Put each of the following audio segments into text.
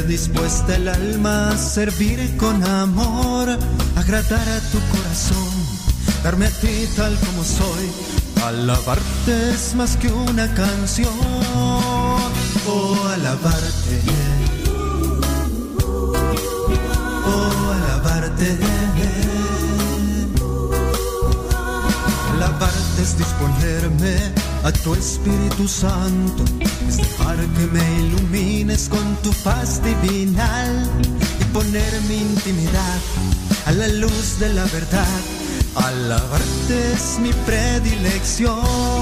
dispuesta el alma a servir con amor, agradar a tu corazón, darme a ti tal como soy. Alabarte es más que una canción, oh alabarte. Oh alabarte. Alabarte es disponerme a tu Espíritu Santo que me ilumines con tu paz divinal y poner mi intimidad a la luz de la verdad. Alabarte es mi predilección,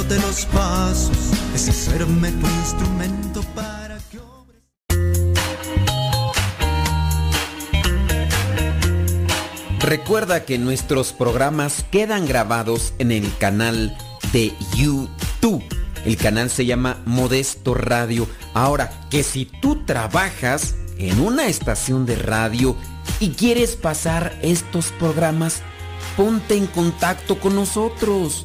siguiéndote los pasos es hacerme tu instrumento para Recuerda que nuestros programas quedan grabados en el canal de YouTube. El canal se llama Modesto Radio. Ahora, que si tú trabajas en una estación de radio y quieres pasar estos programas, ponte en contacto con nosotros.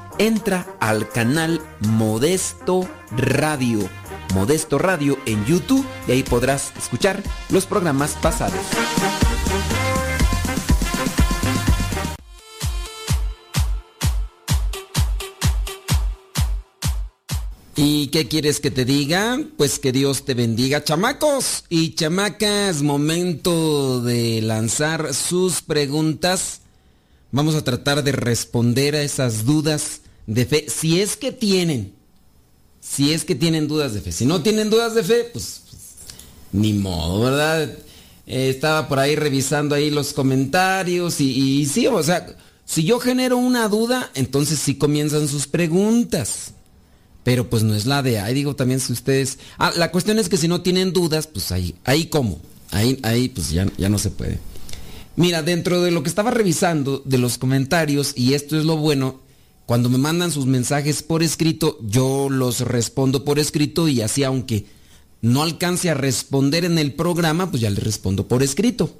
entra al canal Modesto Radio. Modesto Radio en YouTube y ahí podrás escuchar los programas pasados. ¿Y qué quieres que te diga? Pues que Dios te bendiga, chamacos y chamacas. Momento de lanzar sus preguntas. Vamos a tratar de responder a esas dudas de fe, si es que tienen. Si es que tienen dudas de fe. Si no tienen dudas de fe, pues, pues ni modo, ¿verdad? Eh, estaba por ahí revisando ahí los comentarios y, sí, o sea, si yo genero una duda, entonces sí comienzan sus preguntas. Pero pues no es la de ahí, digo también si ustedes... Ah, la cuestión es que si no tienen dudas, pues ahí, ahí cómo. Ahí, ahí pues ya, ya no se puede. Mira, dentro de lo que estaba revisando de los comentarios, y esto es lo bueno, cuando me mandan sus mensajes por escrito, yo los respondo por escrito y así aunque no alcance a responder en el programa, pues ya les respondo por escrito.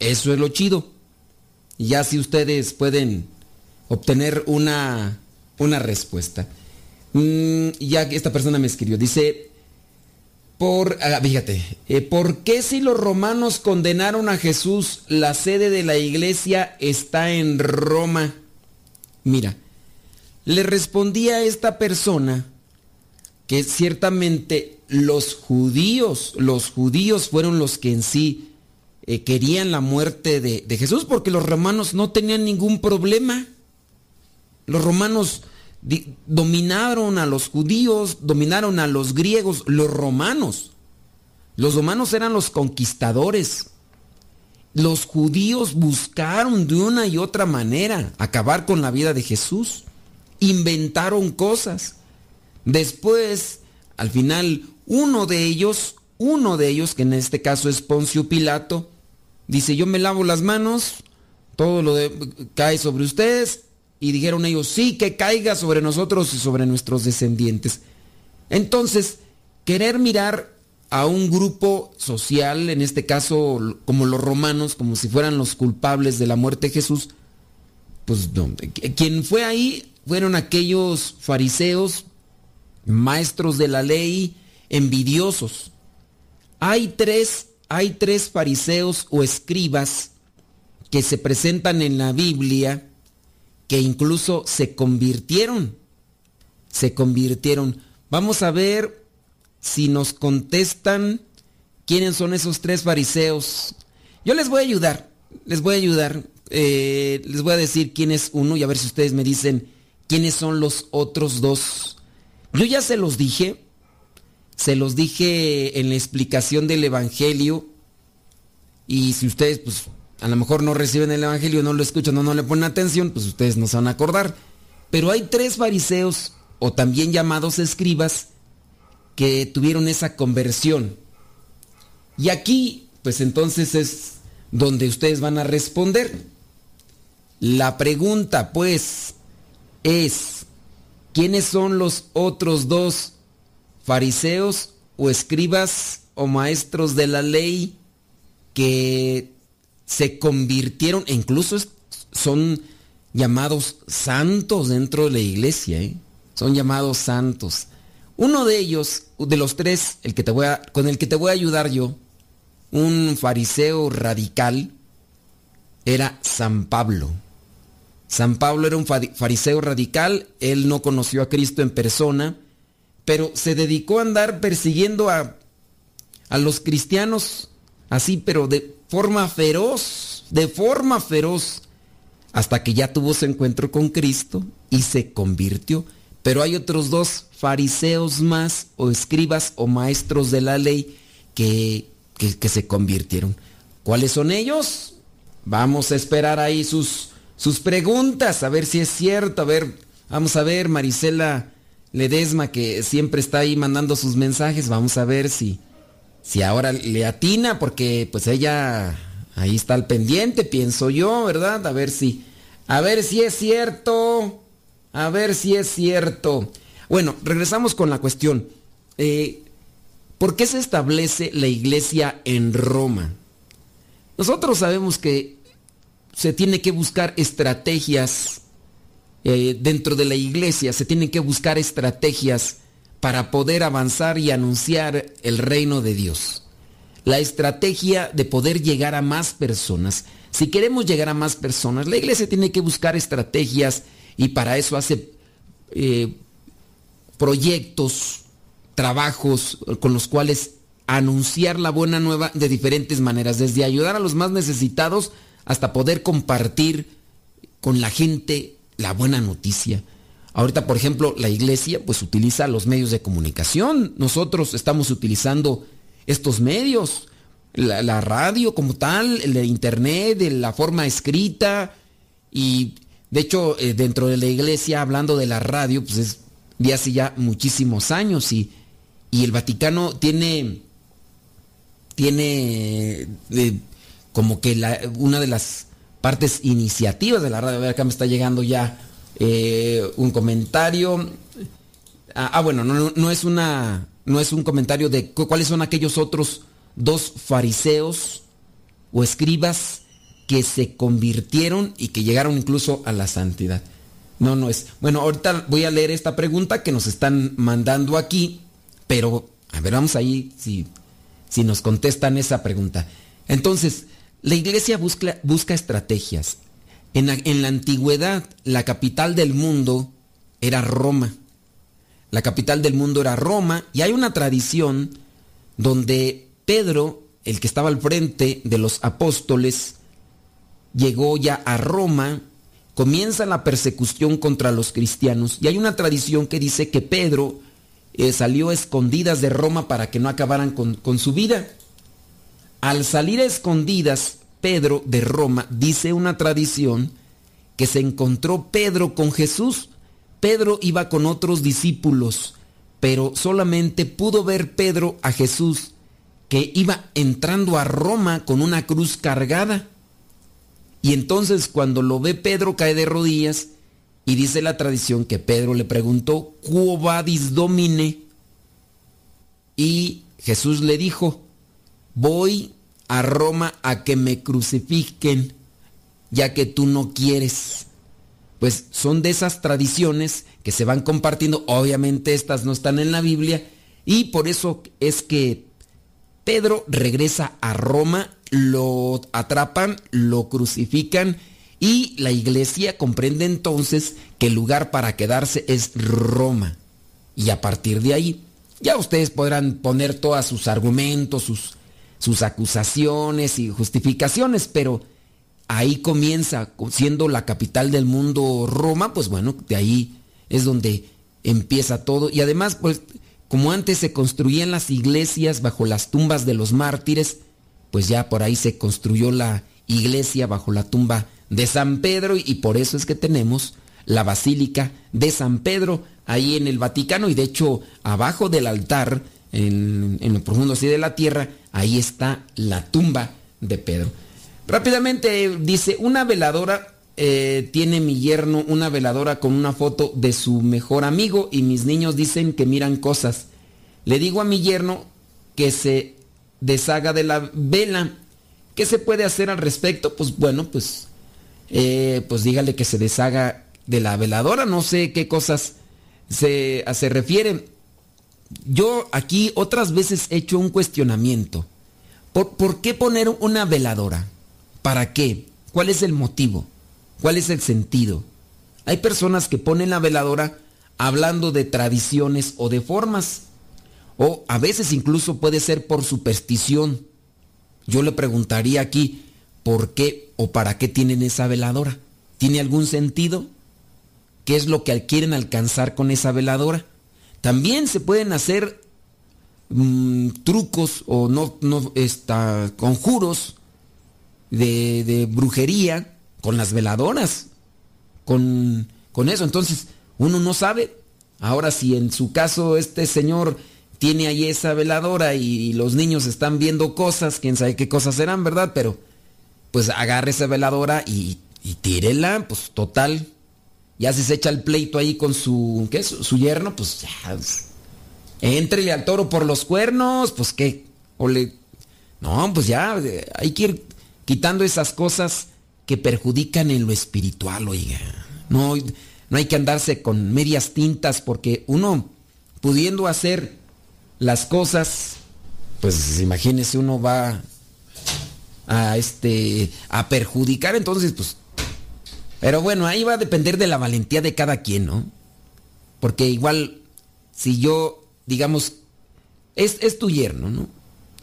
Eso es lo chido. Y ya si ustedes pueden obtener una, una respuesta. Mm, ya esta persona me escribió, dice, por, ah, fíjate, eh, ¿por qué si los romanos condenaron a Jesús, la sede de la iglesia está en Roma? Mira, le respondí a esta persona que ciertamente los judíos, los judíos fueron los que en sí eh, querían la muerte de, de Jesús porque los romanos no tenían ningún problema. Los romanos dominaron a los judíos, dominaron a los griegos, los romanos. Los romanos eran los conquistadores. Los judíos buscaron de una y otra manera acabar con la vida de Jesús. Inventaron cosas. Después, al final, uno de ellos, uno de ellos, que en este caso es Poncio Pilato, dice, yo me lavo las manos, todo lo de, cae sobre ustedes y dijeron ellos, sí, que caiga sobre nosotros y sobre nuestros descendientes. Entonces, querer mirar a un grupo social, en este caso como los romanos, como si fueran los culpables de la muerte de Jesús, pues no. Quien fue ahí fueron aquellos fariseos, maestros de la ley, envidiosos. Hay tres, hay tres fariseos o escribas que se presentan en la Biblia que incluso se convirtieron. Se convirtieron. Vamos a ver si nos contestan quiénes son esos tres fariseos. Yo les voy a ayudar, les voy a ayudar. Eh, les voy a decir quién es uno y a ver si ustedes me dicen quiénes son los otros dos. Yo ya se los dije, se los dije en la explicación del Evangelio y si ustedes pues a lo mejor no reciben el Evangelio, no lo escuchan o no le ponen atención, pues ustedes no se van a acordar. Pero hay tres fariseos, o también llamados escribas, que tuvieron esa conversión. Y aquí, pues entonces es donde ustedes van a responder. La pregunta, pues, es, ¿quiénes son los otros dos fariseos o escribas o maestros de la ley que se convirtieron, e incluso son llamados santos dentro de la iglesia, ¿eh? son llamados santos. Uno de ellos, de los tres, el que te voy a, con el que te voy a ayudar yo, un fariseo radical, era San Pablo. San Pablo era un fariseo radical, él no conoció a Cristo en persona, pero se dedicó a andar persiguiendo a, a los cristianos así, pero de forma feroz, de forma feroz, hasta que ya tuvo su encuentro con Cristo y se convirtió. Pero hay otros dos fariseos más, o escribas o maestros de la ley, que, que, se convirtieron. ¿Cuáles son ellos? Vamos a esperar ahí sus, sus preguntas, a ver si es cierto, a ver, vamos a ver, Marisela Ledesma, que siempre está ahí mandando sus mensajes, vamos a ver si, si ahora le atina, porque pues ella ahí está al pendiente, pienso yo, ¿verdad? A ver si, a ver si es cierto, a ver si es cierto. Bueno, regresamos con la cuestión. Eh, ¿Por qué se establece la iglesia en Roma? Nosotros sabemos que se tiene que buscar estrategias eh, dentro de la iglesia, se tienen que buscar estrategias para poder avanzar y anunciar el reino de Dios. La estrategia de poder llegar a más personas. Si queremos llegar a más personas, la iglesia tiene que buscar estrategias y para eso hace eh, proyectos, trabajos con los cuales anunciar la buena nueva de diferentes maneras, desde ayudar a los más necesitados hasta poder compartir con la gente la buena noticia. Ahorita, por ejemplo, la iglesia pues utiliza los medios de comunicación. Nosotros estamos utilizando estos medios, la, radio como tal, el internet, la forma escrita y de hecho eh, dentro de la iglesia hablando de la radio pues es de hace ya muchísimos años y, y el Vaticano tiene tiene eh, como que una de las partes iniciativas de la radio. A ver, acá me está llegando ya eh, un comentario. Ah, ah bueno, no, es una. No es un comentario de cuáles son aquellos otros dos fariseos o escribas que se convirtieron y que llegaron incluso a la santidad. No, no es. Bueno, ahorita voy a leer esta pregunta que nos están mandando aquí, pero a ver, vamos ahí si si nos contestan esa pregunta. Entonces, la iglesia busca, estrategias. En la, antigüedad, la capital del mundo era Roma. La capital del mundo era Roma y hay una tradición donde Pedro, el que estaba al frente de los apóstoles, llegó ya a Roma, comienza la persecución contra los cristianos y hay una tradición que dice que Pedro eh, salió escondidas de Roma para que no acabaran con su vida. Al salir a escondidas, Pedro de Roma, dice una tradición, que se encontró Pedro con Jesús. Pedro iba con otros discípulos, pero solamente pudo ver Pedro a Jesús, que iba entrando a Roma con una cruz cargada. Y entonces cuando lo ve Pedro cae de rodillas y dice la tradición que Pedro le preguntó, ¿Quo vadis domine? Y Jesús le dijo, voy a Roma a que me crucifiquen, ya que tú no quieres. Pues son de esas tradiciones que se van compartiendo, obviamente estas no están en la Biblia, y por eso es que Pedro regresa a Roma, lo atrapan, lo crucifican, y la iglesia comprende entonces que el lugar para quedarse es Roma. Y a partir de ahí, ya ustedes podrán poner todos sus argumentos, sus, sus acusaciones y justificaciones, pero ahí comienza, siendo la capital del mundo Roma, pues bueno, de ahí es donde empieza todo. Y además, pues, como antes se construían las iglesias bajo las tumbas de los mártires, pues ya por ahí se construyó la iglesia bajo la tumba de San Pedro y por eso es que tenemos la Basílica de San Pedro ahí en el Vaticano y de hecho abajo del altar, en, lo profundo así de la tierra, ahí está la tumba de Pedro. Rápidamente dice, una veladora, eh, tiene mi yerno una veladora con una foto de su mejor amigo y mis niños dicen que miran cosas. Le digo a mi yerno que se deshaga de la vela. ¿Qué se puede hacer al respecto? Pues bueno, pues eh, pues dígale que se deshaga de la veladora, no sé qué cosas se, se refieren. Yo aquí otras veces he hecho un cuestionamiento. ¿Por, ¿Por qué poner una veladora? ¿Para qué? ¿Cuál es el motivo? ¿Cuál es el sentido? Hay personas que ponen la veladora hablando de tradiciones o de formas. O a veces incluso puede ser por superstición. Yo le preguntaría aquí, ¿por qué o para qué tienen esa veladora? ¿Tiene algún sentido? ¿Qué es lo que quieren alcanzar con esa veladora? También se pueden hacer mm, trucos o no, no conjuros de, brujería con las veladoras, con, con eso. Entonces, uno no sabe. Ahora, si en su caso este señor tiene ahí esa veladora y, los niños están viendo cosas, quién sabe qué cosas serán, ¿verdad? Pero, pues agarre esa veladora y, y tírela, pues total. Ya si se echa el pleito ahí con su, ¿qué es? Su yerno, pues ya. Pues, Entrele al toro por los cuernos, pues qué. O le. No, pues ya, hay que ir quitando esas cosas que perjudican en lo espiritual, oiga. No, no hay que andarse con medias tintas porque uno, pudiendo hacer las cosas, pues imagínese, uno va a este a perjudicar, entonces pues pero bueno, ahí va a depender de la valentía de cada quien, ¿no? Porque igual si yo digamos es, es tu yerno, ¿no?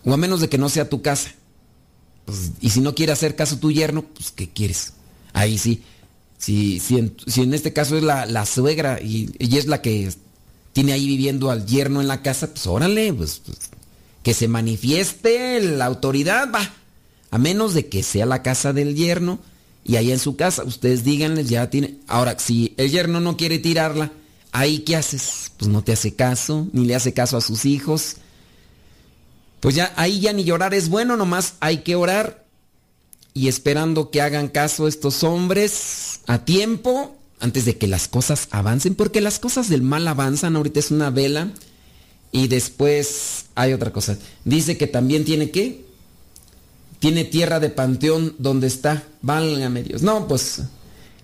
O a menos de que no sea tu casa. Pues, y si no quiere hacer caso tu yerno, pues ¿qué quieres? Ahí sí. Si, si, en, este caso es la, suegra y es la que tiene ahí viviendo al yerno en la casa, pues órale, pues, pues, que se manifieste la autoridad, va. A menos de que sea la casa del yerno y ahí en su casa, ustedes díganles, ya tiene. Ahora, si el yerno no quiere tirarla, ahí ¿qué haces? Pues no te hace caso, ni le hace caso a sus hijos. Pues ya ahí ya ni llorar es bueno, nomás hay que orar y esperando que hagan caso estos hombres a tiempo antes de que las cosas avancen, porque las cosas del mal avanzan, ahorita es una vela y después hay otra cosa. Dice que también tiene que tiene tierra de panteón donde está, válgame Dios. No, pues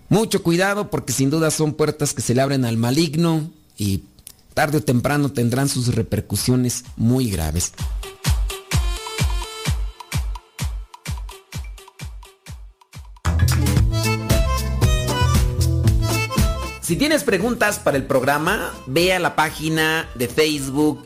mucho cuidado porque sin duda son puertas que se le abren al maligno y tarde o temprano tendrán sus repercusiones muy graves. Si tienes preguntas para el programa, ve a la página de Facebook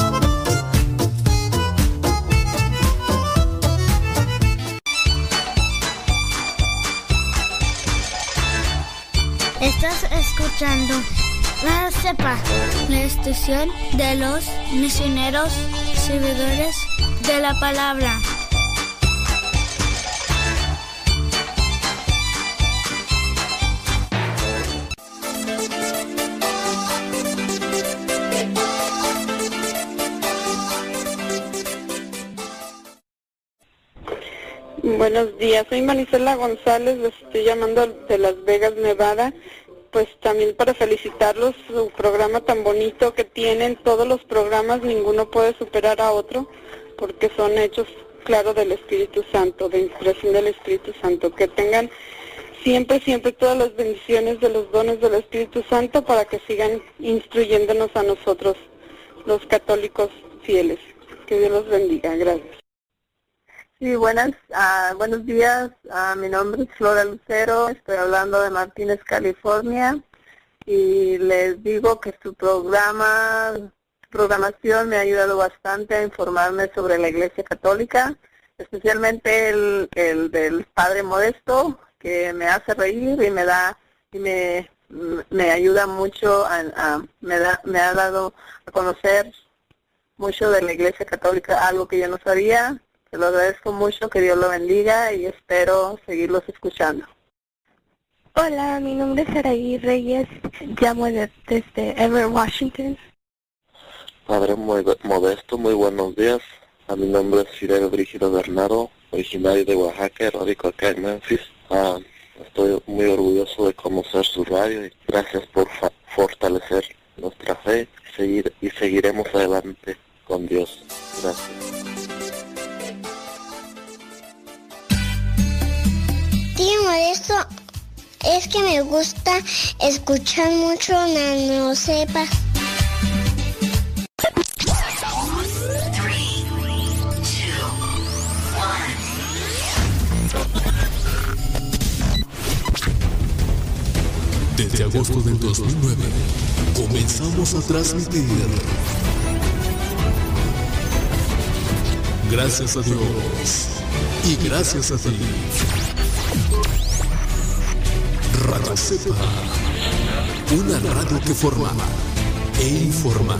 Escuchando la CEPA, la estación de los misioneros servidores de la palabra. Buenos días, soy Marisela González, les estoy llamando de Las Vegas, Nevada. Pues también para felicitarlos, su programa tan bonito que tienen, todos los programas, ninguno puede superar a otro, porque son hechos, claro, del Espíritu Santo, de inspiración del Espíritu Santo. Que tengan siempre, siempre todas las bendiciones de los dones del Espíritu Santo para que sigan instruyéndonos a nosotros, los católicos fieles. Que Dios los bendiga. Gracias. Sí, buenas, uh, buenos días. Uh, mi nombre es Flora Lucero, estoy hablando de Martínez, California, y les digo que su programa, su programación me ha ayudado bastante a informarme sobre la Iglesia Católica, especialmente el, el del Padre Modesto, que me hace reír y me da y me, me ayuda mucho, a, me, da, me ha dado a conocer mucho de la Iglesia Católica, algo que yo no sabía te lo agradezco mucho, que Dios lo bendiga y espero seguirlos escuchando. Hola, mi nombre es Araí Reyes, llamo desde Everett, Washington. Padre muy modesto, muy buenos días. A mi nombre es Fidel Brígido Bernardo, originario de Oaxaca, radico acá en Memphis. Ah, estoy muy orgulloso de conocer su radio y gracias por fortalecer nuestra fe y, seguir, y seguiremos adelante con Dios. Gracias. Modesto, es que me gusta escuchar mucho Nano Sepa. Desde agosto del 2009 comenzamos a transmitir Gracias a Dios. Y gracias a ti. Radio Cepa. Una radio que forma e informa.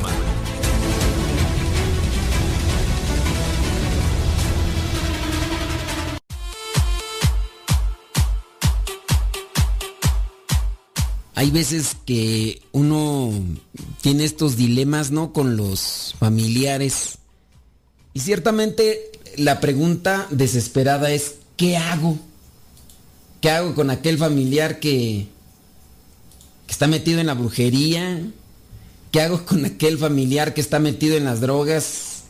Hay veces que uno tiene estos dilemas, ¿no? Con los familiares. Y ciertamente la pregunta desesperada es, ¿qué hago? ¿Qué hago con aquel familiar que, está metido en la brujería? ¿Qué hago con aquel familiar que está metido en las drogas?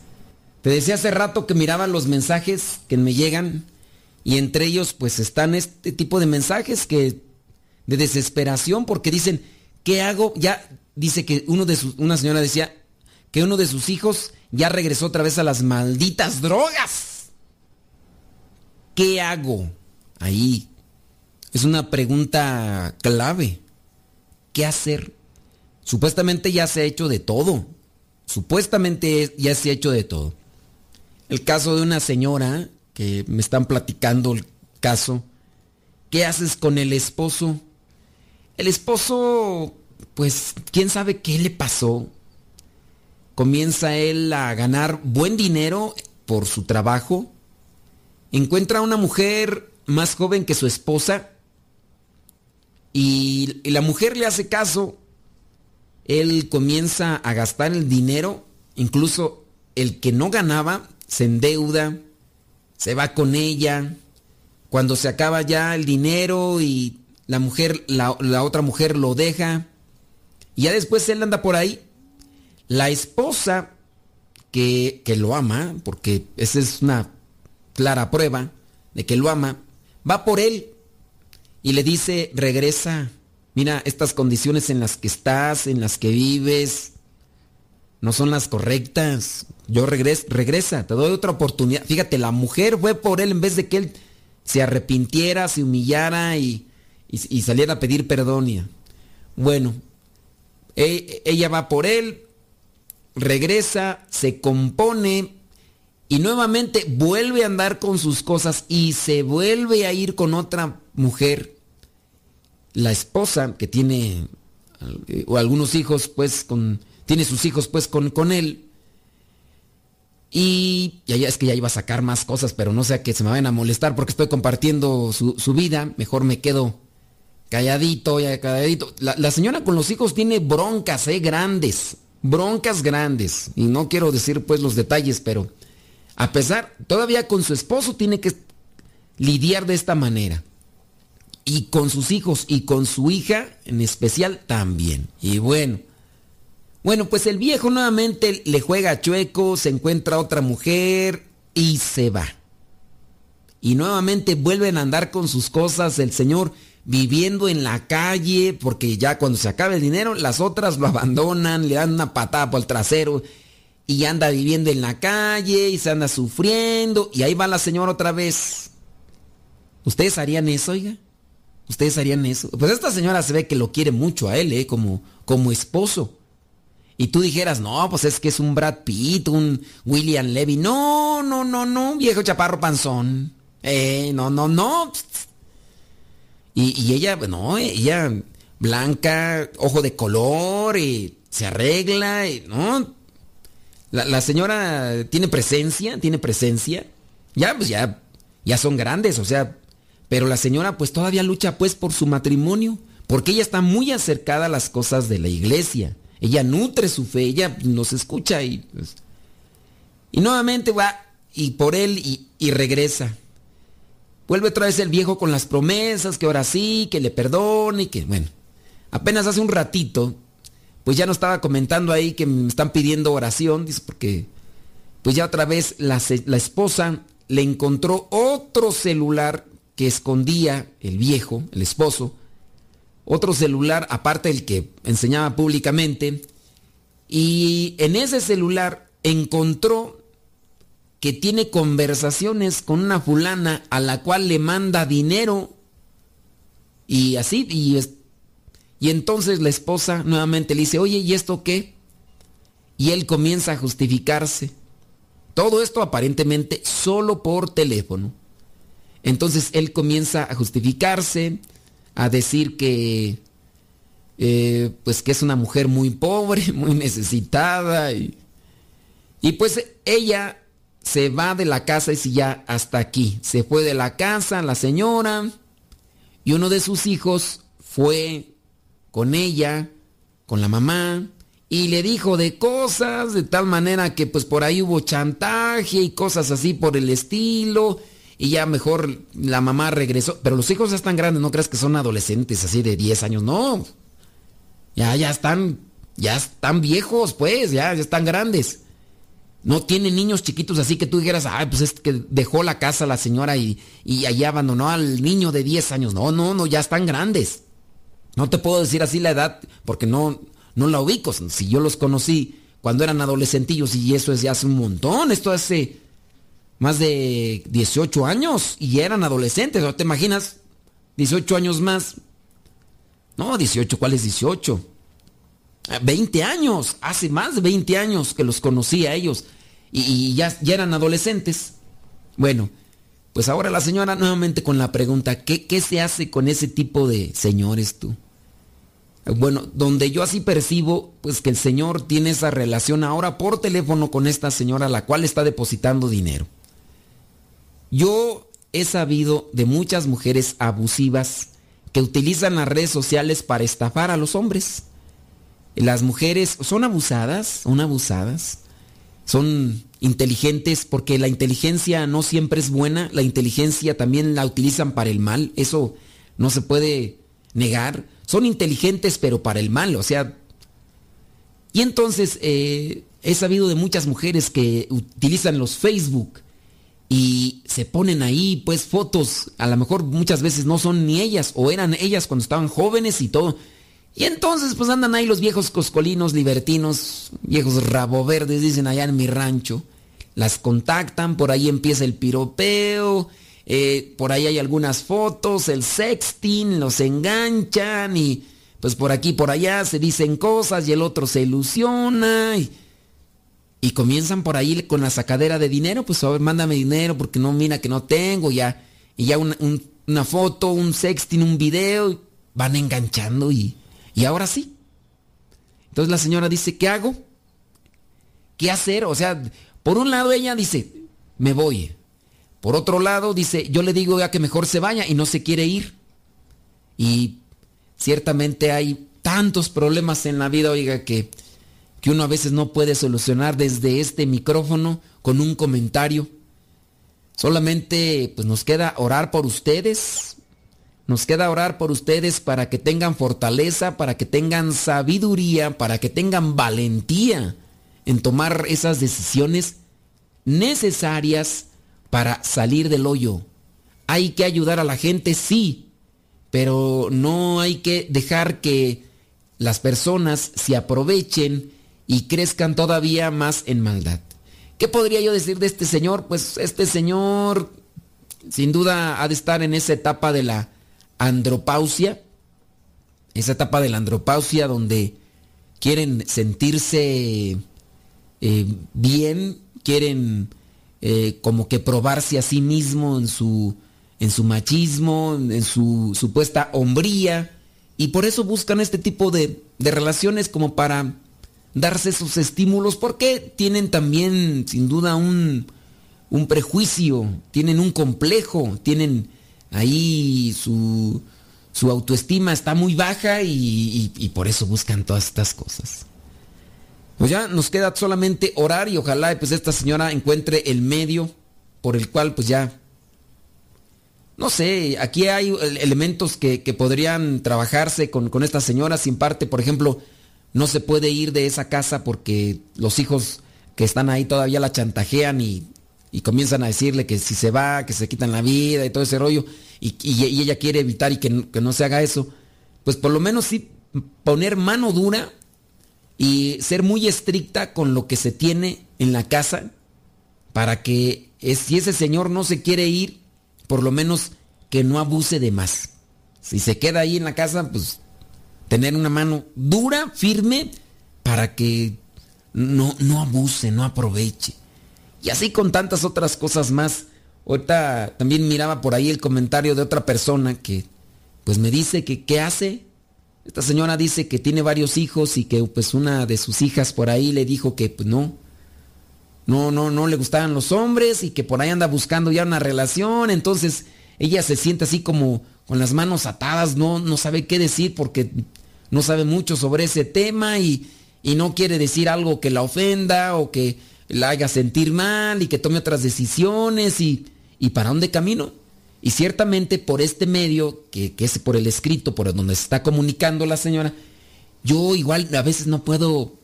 Te decía hace rato que miraba los mensajes que me llegan y entre ellos pues están este tipo de mensajes que de desesperación porque dicen, ¿qué hago? Ya dice que uno de una señora decía que uno de sus hijos ya regresó otra vez a las malditas drogas. ¿Qué hago? Ahí es una pregunta clave. ¿Qué hacer? Supuestamente ya se ha hecho de todo. Supuestamente ya se ha hecho de todo. El caso de una señora que me están platicando el caso. ¿Qué haces con el esposo? El esposo, pues, quién sabe qué le pasó. Comienza él a ganar buen dinero por su trabajo. Encuentra a una mujer más joven que su esposa. Y, la mujer le hace caso. Él comienza a gastar el dinero. Incluso el que no ganaba se endeuda. Se va con ella. Cuando se acaba ya el dinero y la mujer, la, la, otra mujer lo deja. Y ya después él anda por ahí. La esposa que, que, lo ama, porque esa es una clara prueba de que lo ama, va por él y le dice, regresa. Mira, estas condiciones en las que estás, en las que vives, no son las correctas. Yo regreso, regresa, te doy otra oportunidad. Fíjate, la mujer fue por él en vez de que él se arrepintiera, se humillara y, y, saliera a pedir perdón. Bueno, e, ella va por él, regresa, se compone y nuevamente vuelve a andar con sus cosas y se vuelve a ir con otra mujer. La esposa que tiene o algunos hijos pues con tiene sus hijos pues con, con él. Y ya, ya, es que ya iba a sacar más cosas, pero no sea que se me vayan a molestar porque estoy compartiendo su, su vida. Mejor me quedo calladito, ya calladito. La, la, señora con los hijos tiene broncas, eh, grandes. Broncas grandes. Y no quiero decir pues los detalles, pero a pesar, todavía con su esposo tiene que lidiar de esta manera. Y con sus hijos y con su hija en especial también. Y bueno. Bueno, pues el viejo nuevamente le juega a chueco, se encuentra otra mujer y se va. Y nuevamente vuelven a andar con sus cosas, el señor viviendo en la calle, porque ya cuando se acaba el dinero, las otras lo abandonan, le dan una patada por el trasero y anda viviendo en la calle y se anda sufriendo y ahí va la señora otra vez. ¿Ustedes harían eso, oiga? ¿Ustedes harían eso? Pues esta señora se ve que lo quiere mucho a él, ¿eh? Como, como esposo. Y tú dijeras, no, pues es que es un Brad Pitt, un William Levy. No, no, no, no, viejo chaparro panzón. Eh, no, no, no. Y, y ella, no, ella blanca, ojo de color, y se arregla, y, ¿no? La, la, señora tiene presencia, tiene presencia. Ya, pues ya, ya son grandes, o sea, pero la señora pues todavía lucha pues por su matrimonio, porque ella está muy acercada a las cosas de la iglesia. Ella nutre su fe, ella nos escucha y pues, y nuevamente va y por él y, regresa. Vuelve otra vez el viejo con las promesas, que ahora sí, que le perdone y que, bueno, apenas hace un ratito, pues ya no estaba comentando ahí que me están pidiendo oración, dice, porque pues ya otra vez la, la esposa le encontró otro celular escondía el viejo, el esposo, otro celular aparte del que enseñaba públicamente, y en ese celular encontró que tiene conversaciones con una fulana a la cual le manda dinero y así, y, y entonces la esposa nuevamente le dice, oye, ¿y esto qué? Y él comienza a justificarse. Todo esto aparentemente solo por teléfono. Entonces él comienza a justificarse, a decir que eh, pues que es una mujer muy pobre, muy necesitada y, y pues ella se va de la casa y si ya hasta aquí. Se fue de la casa la señora y uno de sus hijos fue con ella, con la mamá, y le dijo de cosas de tal manera que pues por ahí hubo chantaje y cosas así por el estilo. Y ya mejor la mamá regresó. Pero los hijos ya están grandes, no creas que son adolescentes así de 10 años, no. Ya, ya están, ya están viejos, pues, ya, ya están grandes. No tienen niños chiquitos así que tú dijeras, ay, pues es que dejó la casa la señora y, y abandonó al niño de 10 años. No, no, no, ya están grandes. No te puedo decir así la edad porque no, no la ubico. Si yo los conocí cuando eran adolescentillos y eso es ya hace un montón, esto hace más de 18 años y eran adolescentes, ¿no te imaginas? 18 años más. No, 18, ¿cuál es 18? 20 años, hace más de 20 años que los conocí a ellos y, ya, ya, eran adolescentes. Bueno, pues ahora la señora nuevamente con la pregunta, ¿qué, ¿qué se hace con ese tipo de señores tú? Bueno, donde yo así percibo, pues que el señor tiene esa relación ahora por teléfono con esta señora la cual está depositando dinero. Yo he sabido de muchas mujeres abusivas que utilizan las redes sociales para estafar a los hombres. Las mujeres son abusadas, son abusadas, son inteligentes porque la inteligencia no siempre es buena, la inteligencia también la utilizan para el mal, eso no se puede negar. Son inteligentes pero para el mal, o sea... Y entonces eh, he sabido de muchas mujeres que utilizan los Facebook y se ponen ahí pues fotos, a lo mejor muchas veces no son ni ellas o eran ellas cuando estaban jóvenes y todo y entonces pues andan ahí los viejos coscolinos libertinos, viejos rabo verdes, dicen allá en mi rancho. Las contactan, por ahí empieza el piropeo, eh, por ahí hay algunas fotos, el sexting, los enganchan y pues por aquí, por allá se dicen cosas y el otro se ilusiona y, y comienzan por ahí con la sacadera de dinero, pues a ver, mándame dinero porque no, mira que no tengo, ya, y ya una, foto, un sexting, un video, van enganchando y y ahora sí. Entonces la señora dice, ¿qué hago? ¿Qué hacer? O sea, por un lado ella dice, me voy. Por otro lado dice, yo le digo ya que mejor se vaya y no se quiere ir. Y ciertamente hay tantos problemas en la vida, oiga, que, que uno a veces no puede solucionar desde este micrófono con un comentario. Solamente pues nos queda orar por ustedes, nos queda orar por ustedes para que tengan fortaleza, para que tengan sabiduría, para que tengan valentía en tomar esas decisiones necesarias para salir del hoyo. Hay que ayudar a la gente, sí, pero no hay que dejar que las personas se aprovechen y crezcan todavía más en maldad. ¿Qué podría yo decir de este señor? Pues este señor sin duda ha de estar en esa etapa de la andropausia, esa etapa de la andropausia donde quieren sentirse eh, bien, quieren eh, como que probarse a sí mismo en su, en su machismo, en su supuesta hombría, y por eso buscan este tipo de, de relaciones como para darse esos estímulos, porque tienen también sin duda un, un prejuicio, tienen un complejo, tienen ahí su, su autoestima está muy baja y, por eso buscan todas estas cosas. Pues ya nos queda solamente orar y ojalá pues esta señora encuentre el medio por el cual pues ya... No sé, aquí hay elementos que, podrían trabajarse con, con esta señora sin parte, por ejemplo, no se puede ir de esa casa porque los hijos que están ahí todavía la chantajean y y comienzan a decirle que si se va, que se quitan la vida y todo ese rollo, y, ella quiere evitar y que, no se haga eso, pues por lo menos sí poner mano dura y ser muy estricta con lo que se tiene en la casa para que si ese señor no se quiere ir, por lo menos que no abuse de más. Si se queda ahí en la casa, pues tener una mano dura, firme, para que no, no abuse, no aproveche. Y así con tantas otras cosas más. Ahorita también miraba por ahí el comentario de otra persona que pues me dice que qué hace. Esta señora dice que tiene varios hijos y que pues una de sus hijas por ahí le dijo que pues no, no, no, no le gustaban los hombres y que por ahí anda buscando ya una relación. Entonces ella se siente así como con las manos atadas, no, no sabe qué decir porque no sabe mucho sobre ese tema y, y no quiere decir algo que la ofenda o que la haga sentir mal y que tome otras decisiones y, y para dónde camino. Y ciertamente por este medio, que, que, es por el escrito, por donde se está comunicando la señora, yo igual a veces no puedo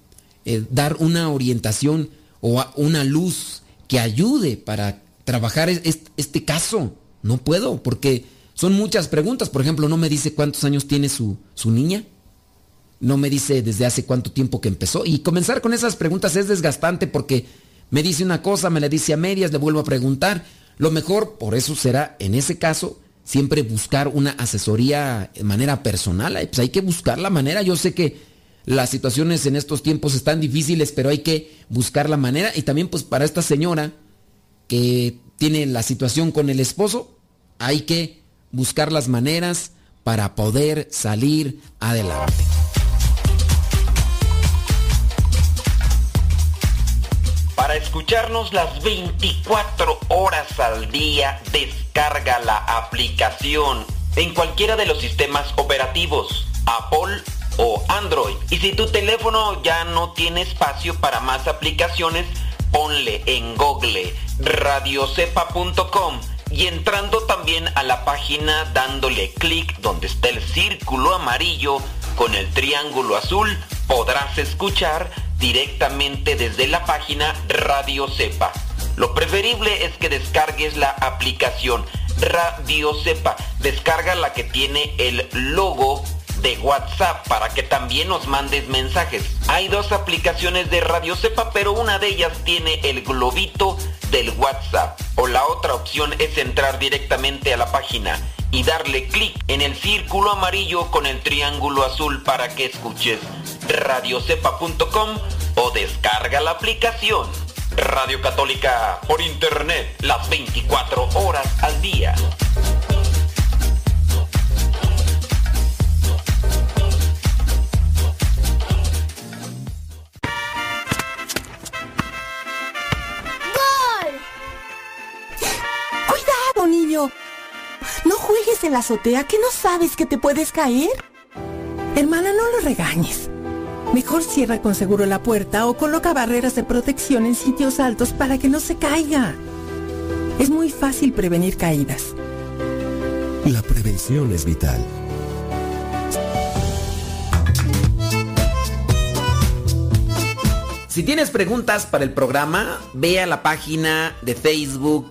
eh, dar una orientación o una luz que ayude para trabajar este, este, caso. No puedo, porque son muchas preguntas. Por ejemplo, no me dice cuántos años tiene su, su niña. No me dice desde hace cuánto tiempo que empezó. Y comenzar con esas preguntas es desgastante porque me dice una cosa, me la dice a medias, le vuelvo a preguntar lo mejor, por eso será, en ese caso, siempre buscar una asesoría de manera personal. Pues hay que buscar la manera. Yo sé que las situaciones en estos tiempos están difíciles, pero hay que buscar la manera. Y también pues para esta señora que tiene la situación con el esposo, hay que buscar las maneras para poder salir adelante. Para escucharnos las 24 horas al día, descarga la aplicación en cualquiera de los sistemas operativos, Apple o Android. Y si tu teléfono ya no tiene espacio para más aplicaciones, ponle en Google radiocepa.com y entrando también a la página dándole clic donde está el círculo amarillo con el triángulo azul, podrás escuchar directamente desde la página Radio Cepa. Lo preferible es que descargues la aplicación Radio Cepa. Descarga la que tiene el logo de WhatsApp para que también nos mandes mensajes. Hay dos aplicaciones de Radio Cepa, pero una de ellas tiene el globito del WhatsApp. O la otra opción es entrar directamente a la página y darle clic en el círculo amarillo con el triángulo azul para que escuches radiocepa.com o descarga la aplicación. Radio Católica por Internet las 24 horas al día. Juegues en la azotea que no sabes que te puedes caer. Hermana, no lo regañes. Mejor cierra con seguro la puerta o coloca barreras de protección en sitios altos para que no se caiga. Es muy fácil prevenir caídas. La prevención es vital. Si tienes preguntas para el programa, ve a la página de Facebook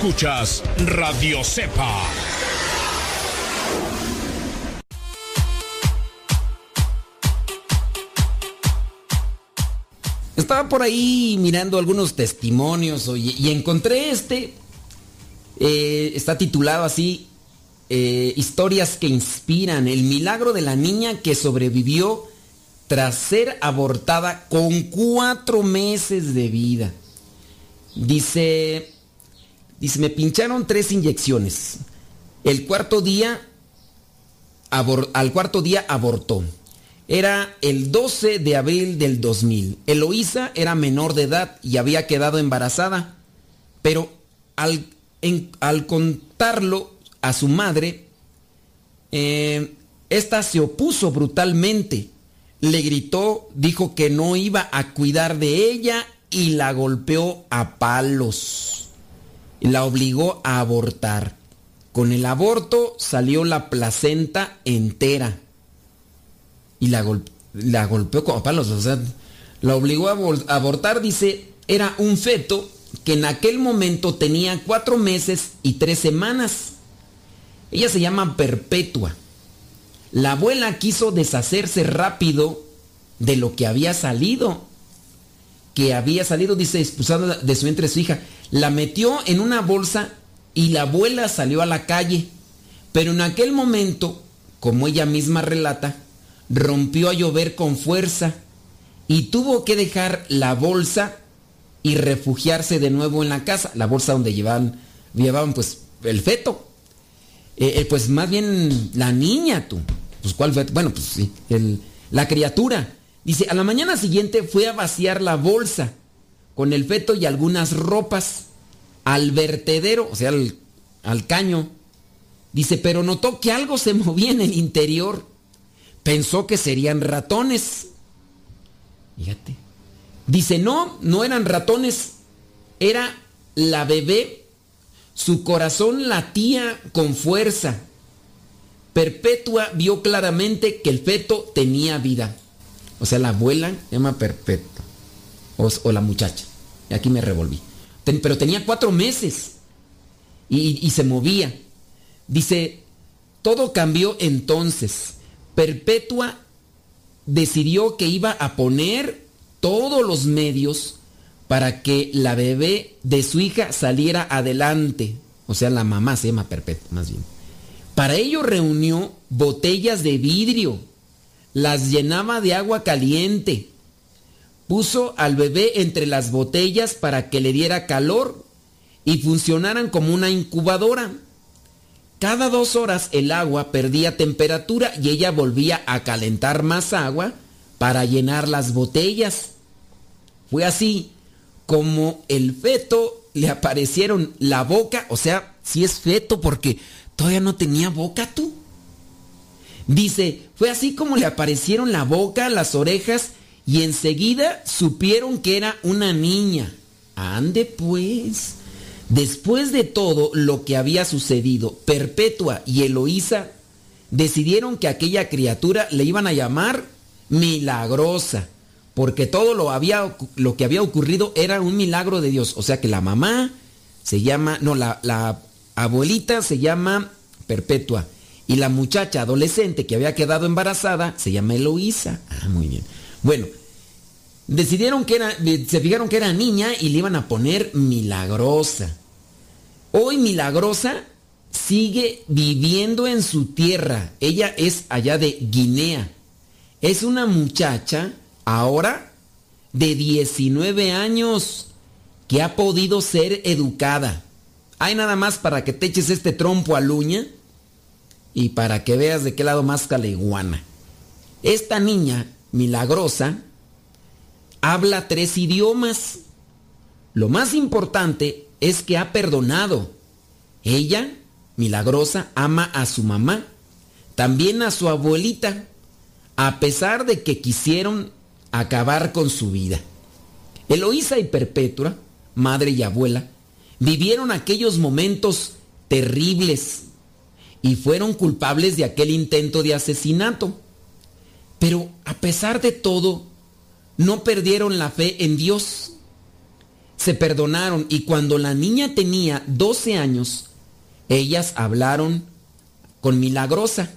Escuchas Radio Cepa. Estaba por ahí mirando algunos testimonios y encontré este. Eh, está titulado así, eh, Historias que inspiran, el milagro de la niña que sobrevivió tras ser abortada con cuatro meses de vida. Dice, Dice, me pincharon tres inyecciones. El cuarto día, al cuarto día abortó. Era el 12 de abril del 2000. Eloísa era menor de edad y había quedado embarazada. Pero al, contarlo a su madre, eh, esta se opuso brutalmente. Le gritó, dijo que no iba a cuidar de ella y la golpeó a palos la obligó a abortar. Con el aborto salió la placenta entera. Y la, la golpeó como palos. La obligó a abortar, dice, era un feto que en aquel momento tenía cuatro meses y tres semanas. Ella se llama Perpetua. La abuela quiso deshacerse rápido de lo que había salido. Que había salido, dice, expulsada de su vientre su hija. La metió en una bolsa y la abuela salió a la calle. Pero en aquel momento, como ella misma relata, rompió a llover con fuerza y tuvo que dejar la bolsa y refugiarse de nuevo en la casa, la bolsa donde llevaban, llevaban pues el feto. Eh, eh, pues más bien la niña, tú. Pues cuál feto? Bueno, pues sí, la criatura. Dice, a la mañana siguiente fue a vaciar la bolsa con el feto y algunas ropas al vertedero, o sea, al, al caño. Dice, pero notó que algo se movía en el interior. Pensó que serían ratones. Fíjate. Dice, no, no eran ratones. Era la bebé. Su corazón latía con fuerza. Perpetua vio claramente que el feto tenía vida. O sea, la abuela llama Perpetua. O, la muchacha. Y aquí me revolví. pero tenía cuatro meses. Y, y se movía. Dice, todo cambió entonces. Perpetua decidió que iba a poner todos los medios para que la bebé de su hija saliera adelante. O sea, la mamá se llama Perpetua, más bien. Para ello reunió botellas de vidrio, las llenaba de agua caliente, puso al bebé entre las botellas para que le diera calor y funcionaran como una incubadora. Cada dos horas el agua perdía temperatura y ella volvía a calentar más agua para llenar las botellas. Fue así como el feto le aparecieron la boca, o sea, si es feto porque todavía no tenía boca tú. Dice, fue así como le aparecieron la boca, las orejas y enseguida supieron que era una niña. Ande pues. Después de todo lo que había sucedido, Perpetua y Eloísa decidieron que aquella criatura le iban a llamar milagrosa, porque todo lo, había, lo que había ocurrido era un milagro de Dios. O sea que la mamá se llama, no, la, la abuelita se llama Perpetua y la muchacha adolescente que había quedado embarazada se llama Eloísa. Ah, muy bien. Bueno, decidieron que era, se fijaron que era niña y le iban a poner milagrosa. Hoy Milagrosa sigue viviendo en su tierra. Ella es allá de Guinea. Es una muchacha ahora de 19 años que ha podido ser educada. Hay nada más para que te eches este trompo a luña y para que veas de qué lado más caliguana. Esta niña milagrosa habla tres idiomas. Lo más importante es que ha perdonado. Ella, milagrosa, ama a su mamá, también a su abuelita, a pesar de que quisieron acabar con su vida. Eloísa y Perpetua, madre y abuela, vivieron aquellos momentos terribles y fueron culpables de aquel intento de asesinato. Pero a pesar de todo, no perdieron la fe en Dios se perdonaron y cuando la niña tenía 12 años, ellas hablaron con Milagrosa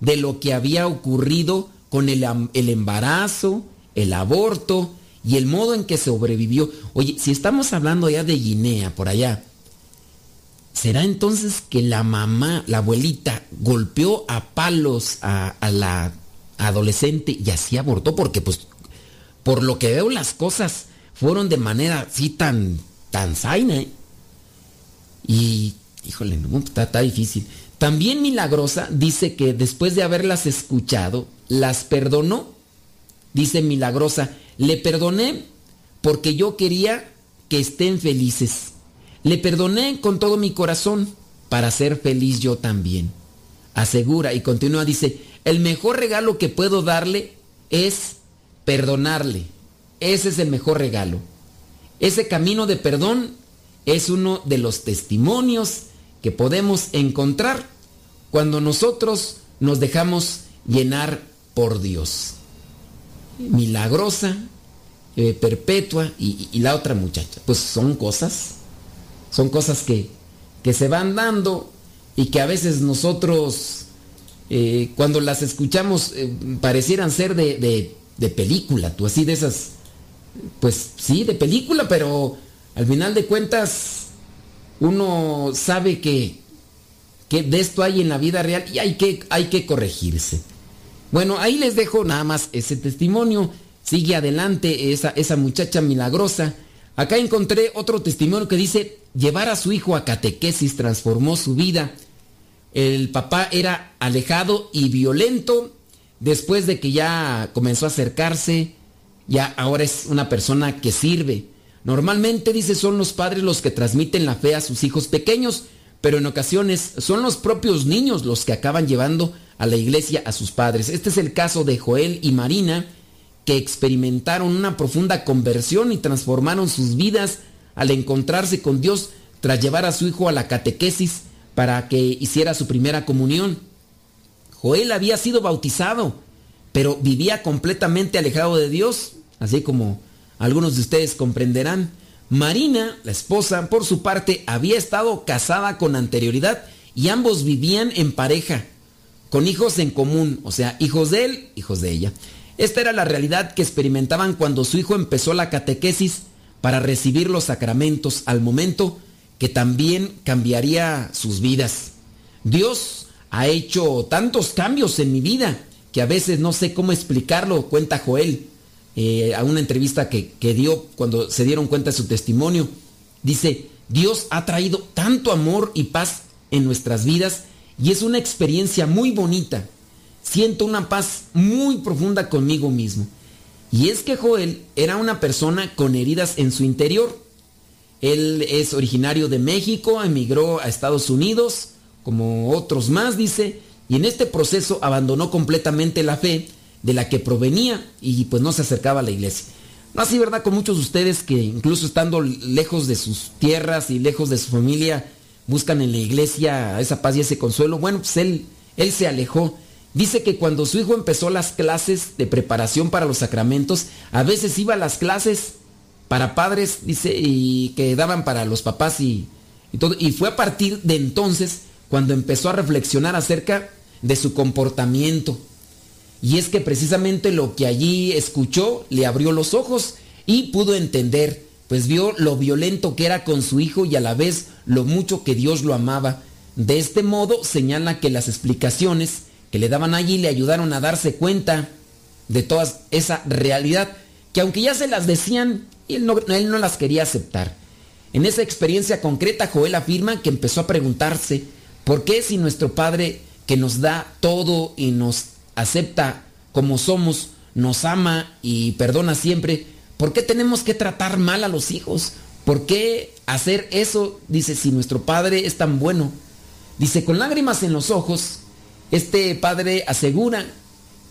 de lo que había ocurrido con el, embarazo, el aborto y el modo en que sobrevivió. Oye, si estamos hablando ya de Guinea, por allá, ¿será entonces que la mamá, la abuelita, golpeó a palos a, la adolescente y así abortó? Porque pues, por lo que veo las cosas fueron de manera así tan, tan zaina. ¿eh? Y, híjole, no, está, está difícil. También Milagrosa dice que después de haberlas escuchado, las perdonó. Dice Milagrosa, le perdoné porque yo quería que estén felices. Le perdoné con todo mi corazón para ser feliz yo también. Asegura y continúa, dice, el mejor regalo que puedo darle es perdonarle. Ese es el mejor regalo. Ese camino de perdón es uno de los testimonios que podemos encontrar cuando nosotros nos dejamos llenar por Dios. Milagrosa eh, perpetua y, y, la otra muchacha. Pues son cosas, son cosas que, que se van dando y que a veces nosotros eh, cuando las escuchamos eh, parecieran ser de, de, de, película, tú así de esas, pues sí, de película, pero al final de cuentas uno sabe que, que de esto hay en la vida real y hay que, hay que corregirse. Bueno, ahí les dejo nada más ese testimonio. Sigue adelante esa, esa muchacha milagrosa. Acá encontré otro testimonio que dice, llevar a su hijo a catequesis transformó su vida. El papá era alejado y violento. Después de que ya comenzó a acercarse, ya ahora es una persona que sirve. Normalmente, dice, son los padres los que transmiten la fe a sus hijos pequeños, pero en ocasiones son los propios niños los que acaban llevando a la iglesia a sus padres. Este es el caso de Joel y Marina, que experimentaron una profunda conversión y transformaron sus vidas al encontrarse con Dios tras llevar a su hijo a la catequesis para que hiciera su primera comunión. Joel había sido bautizado, pero vivía completamente alejado de Dios, así como algunos de ustedes comprenderán. Marina, la esposa, por su parte, había estado casada con anterioridad y ambos vivían en pareja con hijos en común, o sea, hijos de él, hijos de ella. Esta era la realidad que experimentaban cuando su hijo empezó la catequesis para recibir los sacramentos al momento que también cambiaría sus vidas. Dios ha hecho tantos cambios en mi vida que a veces no sé cómo explicarlo, cuenta Joel, eh, a una entrevista que, que dio cuando se dieron cuenta de su testimonio. Dice, Dios ha traído tanto amor y paz en nuestras vidas y es una experiencia muy bonita. Siento una paz muy profunda conmigo mismo. Y es que Joel era una persona con heridas en su interior. Él es originario de México, emigró a Estados Unidos, como otros más, dice, y en este proceso abandonó completamente la fe de la que provenía y pues no se acercaba a la iglesia. No así, ¿verdad? Con muchos de ustedes que incluso estando lejos de sus tierras y lejos de su familia, buscan en la iglesia esa paz y ese consuelo. Bueno, pues él, él se alejó. Dice que cuando su hijo empezó las clases de preparación para los sacramentos, a veces iba a las clases para padres, dice, y que daban para los papás y, y todo. Y fue a partir de entonces cuando empezó a reflexionar acerca de su comportamiento. Y es que precisamente lo que allí escuchó le abrió los ojos y pudo entender pues vio lo violento que era con su hijo y a la vez lo mucho que Dios lo amaba. De este modo señala que las explicaciones que le daban allí le ayudaron a darse cuenta de toda esa realidad, que aunque ya se las decían, él no, él no las quería aceptar. En esa experiencia concreta, Joel afirma que empezó a preguntarse, ¿por qué si nuestro Padre que nos da todo y nos acepta como somos, nos ama y perdona siempre, ¿Por qué tenemos que tratar mal a los hijos? ¿Por qué hacer eso? Dice, si nuestro padre es tan bueno. Dice, con lágrimas en los ojos, este padre asegura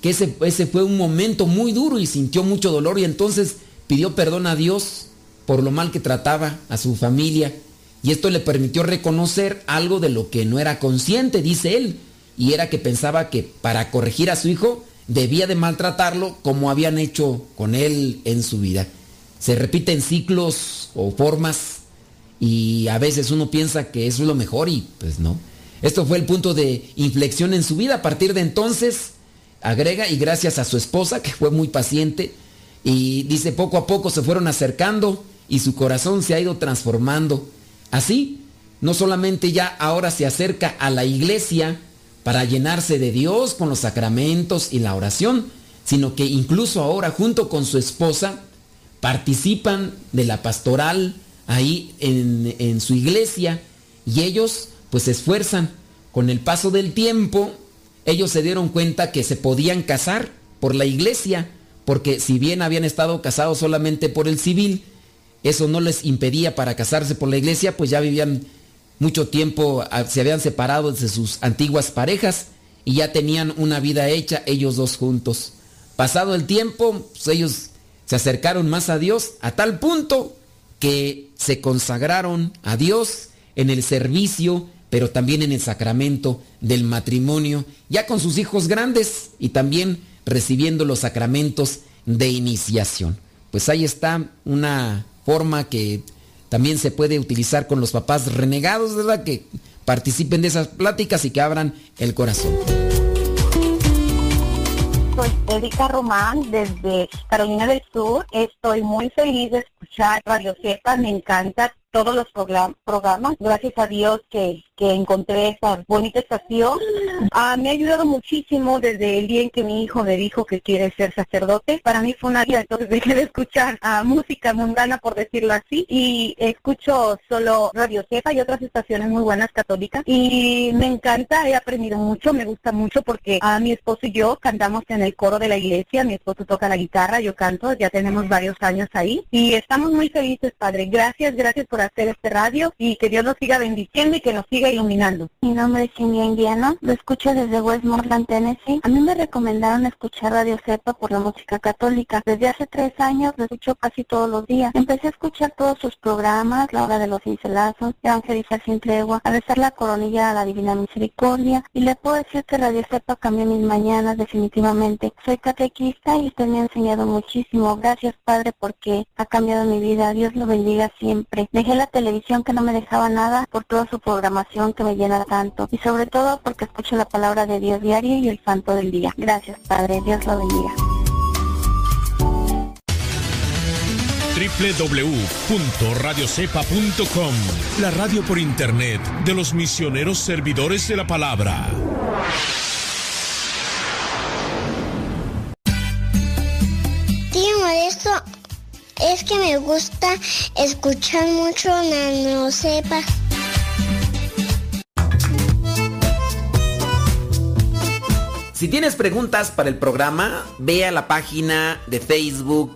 que ese, ese fue un momento muy duro y sintió mucho dolor y entonces pidió perdón a Dios por lo mal que trataba a su familia. Y esto le permitió reconocer algo de lo que no era consciente, dice él, y era que pensaba que para corregir a su hijo debía de maltratarlo como habían hecho con él en su vida. Se repiten ciclos o formas y a veces uno piensa que eso es lo mejor y pues no. Esto fue el punto de inflexión en su vida. A partir de entonces, agrega, y gracias a su esposa, que fue muy paciente, y dice, poco a poco se fueron acercando y su corazón se ha ido transformando. Así, no solamente ya ahora se acerca a la iglesia, para llenarse de Dios con los sacramentos y la oración, sino que incluso ahora junto con su esposa participan de la pastoral ahí en, su iglesia y ellos pues se esfuerzan. Con el paso del tiempo, ellos se dieron cuenta que se podían casar por la iglesia, porque si bien habían estado casados solamente por el civil, eso no les impedía para casarse por la iglesia, pues ya vivían mucho tiempo ah, se habían separado de sus antiguas parejas y ya tenían una vida hecha ellos dos juntos. Pasado el tiempo, pues, ellos se acercaron más a Dios a tal punto que se consagraron a Dios en el servicio, pero también en el sacramento del matrimonio, ya con sus hijos grandes y también recibiendo los sacramentos de iniciación. pues ahí está una forma que también se puede utilizar con los papás renegados, ¿verdad? Que participen de esas pláticas y que abran el corazón. Soy Erika Román desde Carolina del Sur. Estoy muy feliz de escuchar Radio Cepa. Me encanta todos los programas. Gracias a Dios que, que encontré esa bonita estación. Ah, me ha ayudado muchísimo desde el día en que mi hijo me dijo que quiere ser sacerdote. Para mí fue una vida, entonces dejé de escuchar a música mundana, por decirlo así, y escucho solo Radio Cepa y otras estaciones muy buenas católicas. Y me encanta, he aprendido mucho, me gusta mucho porque a mi esposo y yo cantamos en el coro de la iglesia. Mi esposo toca la guitarra, yo canto, ya tenemos varios años ahí. Y estamos muy felices, Padre. Gracias, gracias por hacer este radio y que Dios nos siga bendiciendo y que nos siga iluminando. Mi nombre es Cindy Indiano, lo escucho desde Westmoreland, Tennessee. A mí me recomendaron escuchar Radio Cepa por la música católica. Desde hace tres años lo escucho casi todos los días. Empecé a escuchar todos sus programas, La Hora de los Cincelazos, Evangelizar sin tregua, a besar la coronilla a la Divina Misericordia y le puedo decir que Radio Cepa cambió mis mañanas definitivamente. Soy catequista y usted me ha enseñado muchísimo. Gracias Padre porque ha cambiado mi vida. Dios lo bendiga siempre. Dejé la televisión que no me dejaba nada por toda su programación que me llena tanto y sobre todo porque escucho la palabra de Dios diario y el santo del día. Gracias Padre, Dios lo bendiga. www.radiocepa.com La radio por internet de los misioneros servidores de la palabra. Tío esto es que me gusta escuchar mucho Nano Sepa. Si tienes preguntas para el programa, ve a la página de Facebook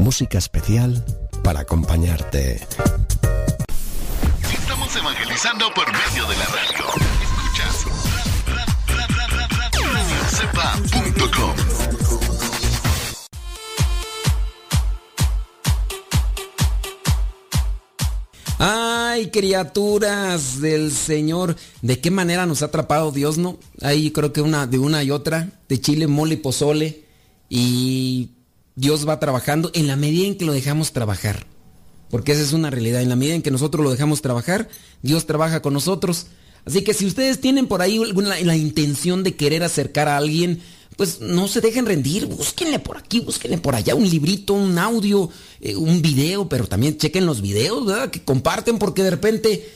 Música especial para acompañarte. Estamos evangelizando por medio de la radio. Escuchas radiocepa.com. Ay, criaturas del Señor, ¿de qué manera nos ha atrapado Dios, no? Ahí creo que una de una y otra, de chile, mole y pozole y Dios va trabajando en la medida en que lo dejamos trabajar. Porque esa es una realidad. En la medida en que nosotros lo dejamos trabajar, Dios trabaja con nosotros. Así que si ustedes tienen por ahí alguna, la intención de querer acercar a alguien, pues no se dejen rendir. Búsquenle por aquí, búsquenle por allá un librito, un audio, eh, un video, pero también chequen los videos, ¿verdad? Que comparten porque de repente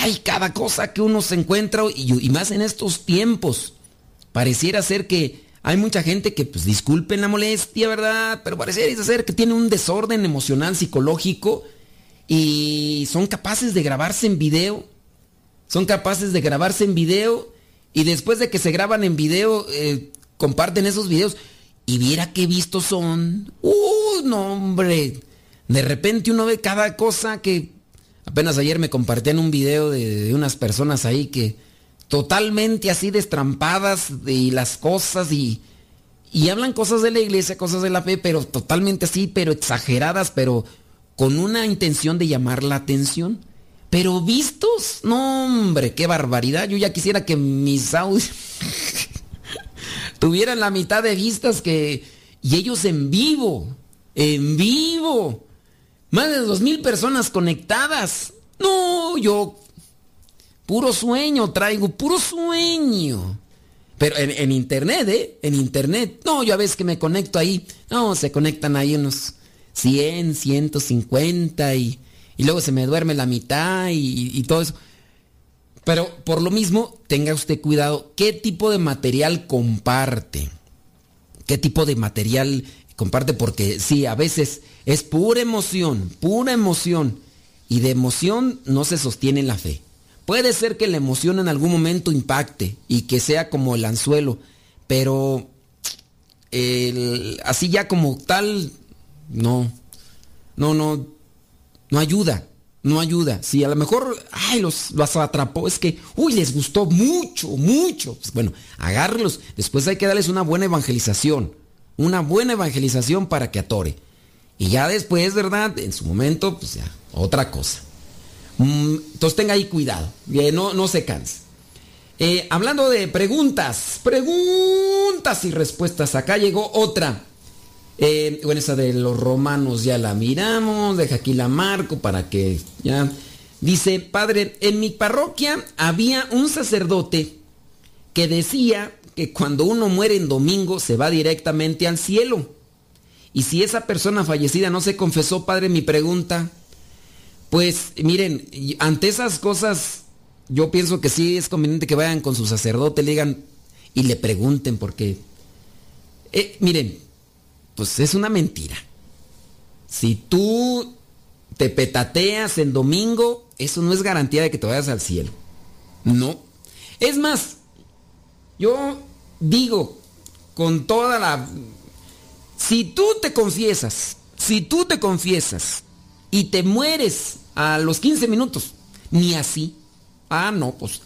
hay cada cosa que uno se encuentra y, y más en estos tiempos. Pareciera ser que hay mucha gente que, pues disculpen la molestia, ¿verdad? Pero parece ser que tiene un desorden emocional, psicológico y son capaces de grabarse en video. Son capaces de grabarse en video y después de que se graban en video, eh, comparten esos videos. Y viera qué vistos son. ¡Uh, no, hombre! De repente uno ve cada cosa que... Apenas ayer me compartían un video de, de unas personas ahí que totalmente así destrampadas y las cosas y, y hablan cosas de la iglesia, cosas de la fe, pero totalmente así, pero exageradas, pero con una intención de llamar la atención. Pero vistos, no hombre, qué barbaridad. Yo ya quisiera que mis audios tuvieran la mitad de vistas que... Y ellos en vivo, en vivo. Más de dos mil personas conectadas. No, yo Puro sueño traigo, puro sueño. Pero en, internet, ¿eh? En internet. No, yo a veces que me conecto ahí. No, se conectan ahí unos 100, 150 y, y luego se me duerme la mitad y, y todo eso. Pero por lo mismo, tenga usted cuidado qué tipo de material comparte. ¿Qué tipo de material comparte? Porque sí, a veces es pura emoción, pura emoción. Y de emoción no se sostiene la fe. Puede ser que la emoción en algún momento impacte y que sea como el anzuelo, pero así ya como tal, no. no, no, no ayuda, no ayuda. Si a lo mejor, ay, los, los atrapó, es que, uy, les gustó mucho, mucho. Pues bueno, agárrelos. Después hay que darles una buena evangelización, una buena evangelización para que atore. Y ya después, ¿verdad? En su momento, pues ya, otra cosa. Mm, entonces tenga ahí cuidado, no, no se canse. Eh, hablando de preguntas, preguntas y respuestas, acá llegó otra. Eh, bueno, esa de los romanos ya la miramos, deja aquí la marco para que ya... Dice, padre, en mi parroquia había un sacerdote que decía que cuando uno muere en domingo se va directamente al cielo. Y si esa persona fallecida no se confesó, padre, mi pregunta, pues miren, ante esas cosas yo pienso que sí es conveniente que vayan con su sacerdote, le digan y le pregunten porque, eh, miren, pues es una mentira. Si tú te petateas en domingo, eso no es garantía de que te vayas al cielo. No. Es más, yo digo con toda la... Si tú te confiesas, si tú te confiesas y te mueres a los 15 minutos, ni así. Ah, no, pues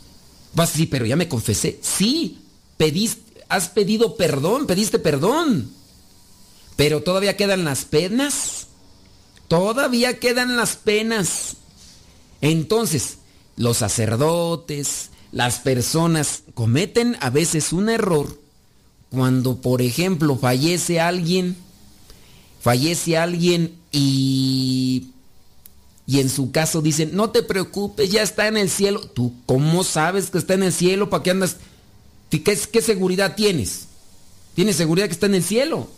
vas sí, pero ya me confesé. Sí, pediste, has pedido perdón, pediste perdón. Pero todavía quedan las penas. Todavía quedan las penas. Entonces, los sacerdotes, las personas cometen a veces un error cuando, por ejemplo, fallece alguien, fallece alguien y y en su caso dicen, no te preocupes, ya está en el cielo. ¿Tú cómo sabes que está en el cielo? ¿Para qué andas? ¿Qué, qué seguridad tienes? ¿Tienes seguridad que está en el cielo?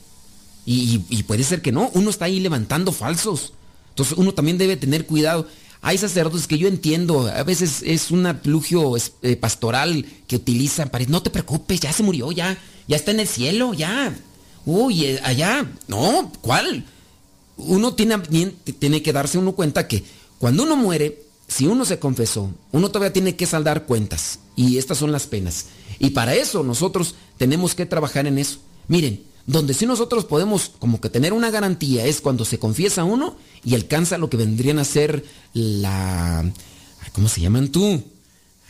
Y, puede ser que no, uno está ahí levantando falsos. Entonces uno también debe tener cuidado. Hay sacerdotes que yo entiendo, a veces es un plugio eh, pastoral que utilizan para no te preocupes, ya se murió, ya, ya está en el cielo, ya. Uy, eh, allá, no, ¿cuál? Uno tiene, tiene que darse uno cuenta que cuando uno muere, si uno se confesó, uno todavía tiene que saldar cuentas. Y estas son las penas. Y para eso nosotros tenemos que trabajar en eso. Miren, donde sí nosotros podemos como que tener una garantía es cuando se confiesa uno y alcanza lo que vendrían a ser la... ¿Cómo se llaman tú?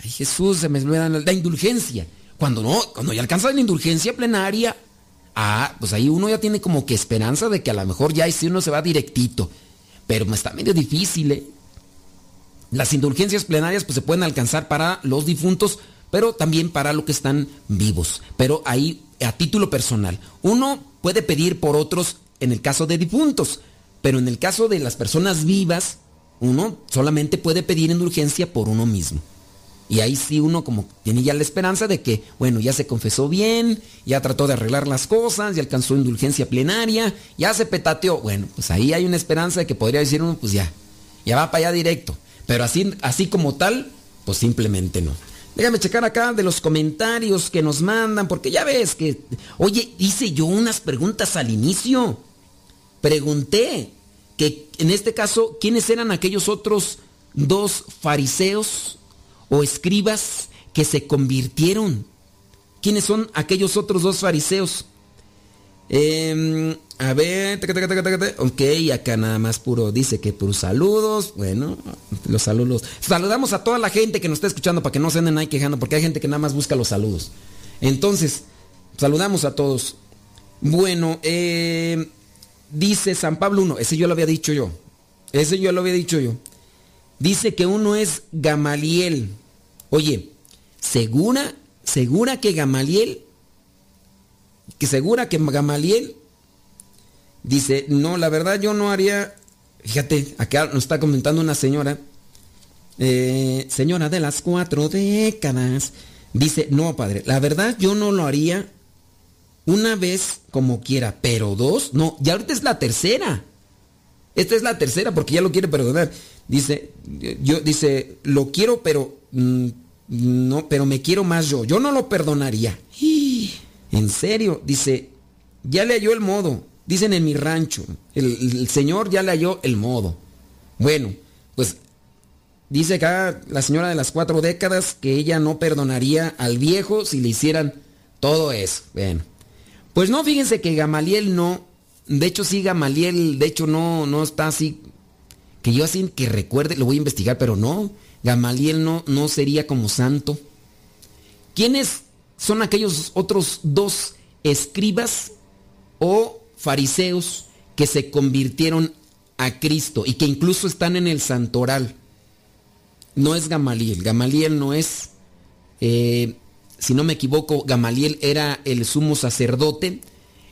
Ay Jesús, se me olvidan la indulgencia. Cuando no, cuando ya alcanza la indulgencia plenaria, Ah, pues ahí uno ya tiene como que esperanza de que a lo mejor ya si uno se va directito. Pero está medio difícil, ¿eh? Las indulgencias plenarias pues se pueden alcanzar para los difuntos, pero también para los que están vivos. Pero ahí, a título personal, uno puede pedir por otros en el caso de difuntos, pero en el caso de las personas vivas, uno solamente puede pedir indulgencia por uno mismo. Y ahí sí uno como tiene ya la esperanza de que, bueno, ya se confesó bien, ya trató de arreglar las cosas, ya alcanzó indulgencia plenaria, ya se petateó. Bueno, pues ahí hay una esperanza de que podría decir uno, pues ya, ya va para allá directo. Pero así, así como tal, pues simplemente no. Déjame checar acá de los comentarios que nos mandan, porque ya ves que, oye, hice yo unas preguntas al inicio. Pregunté que en este caso, ¿quiénes eran aquellos otros dos fariseos o escribas que se convirtieron. ¿Quiénes son aquellos otros dos fariseos? Em, a ver, ok, acá nada más puro, dice que por saludos, bueno, los saludos. Saludamos a toda la gente que nos está escuchando para que no se anden ahí quejando, porque hay gente que nada más busca los saludos. Entonces, saludamos a todos. Bueno, em, dice San Pablo 1, ese yo lo había dicho yo, ese yo lo había dicho yo. Dice que uno es Gamaliel. Oye, ¿segura, segura que Gamaliel, que segura que Gamaliel, dice, no, la verdad yo no haría, fíjate, acá nos está comentando una señora, eh, señora de las cuatro décadas, dice, no, padre, la verdad yo no lo haría una vez como quiera, pero dos, no, ya ahorita es la tercera. Esta es la tercera porque ya lo quiere perdonar. Dice, yo dice, lo quiero, pero mm, no, pero me quiero más yo. Yo no lo perdonaría. En serio, dice, ya le halló el modo. Dicen en mi rancho, el, Señor ya le halló el modo. Bueno, pues dice acá la señora de las cuatro décadas que ella no perdonaría al viejo si le hicieran todo eso. Bueno, pues no, fíjense que Gamaliel no, de hecho sí, Gamaliel, de hecho no, no está así, que yo así que recuerde, lo voy a investigar, pero no, Gamaliel no, no sería como santo. ¿Quiénes son aquellos otros dos escribas o fariseos que se convirtieron a Cristo y que incluso están en el santoral? No es Gamaliel, Gamaliel no es, eh, si no me equivoco, Gamaliel era el sumo sacerdote